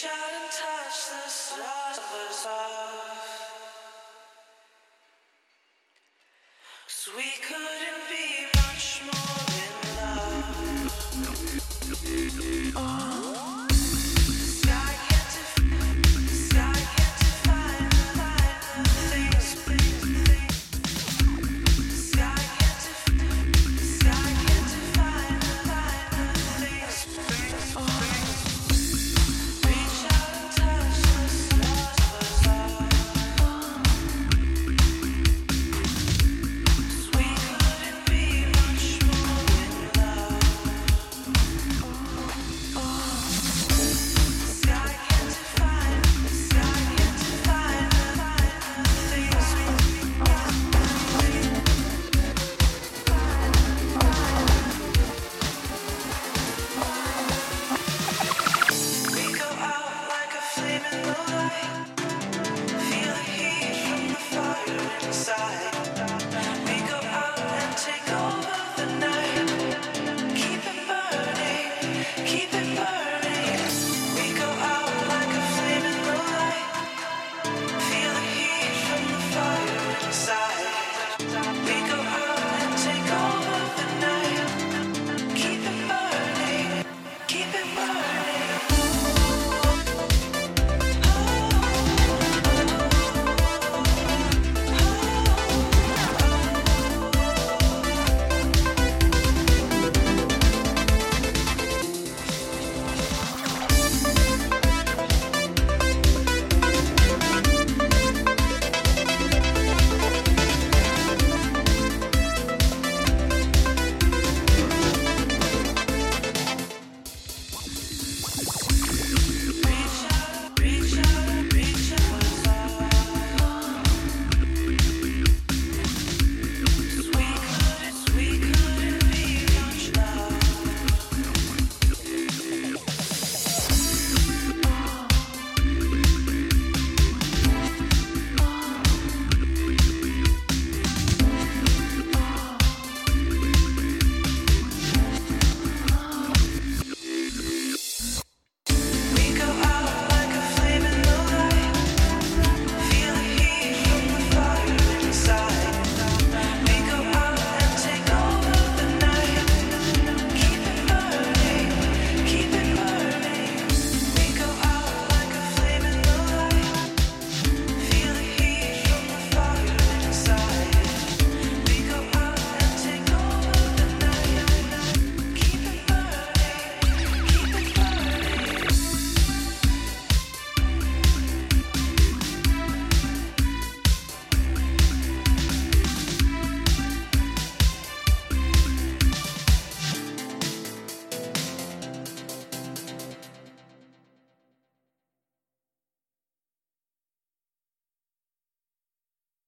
'Cause we couldn't be Feel the heat from the fire inside.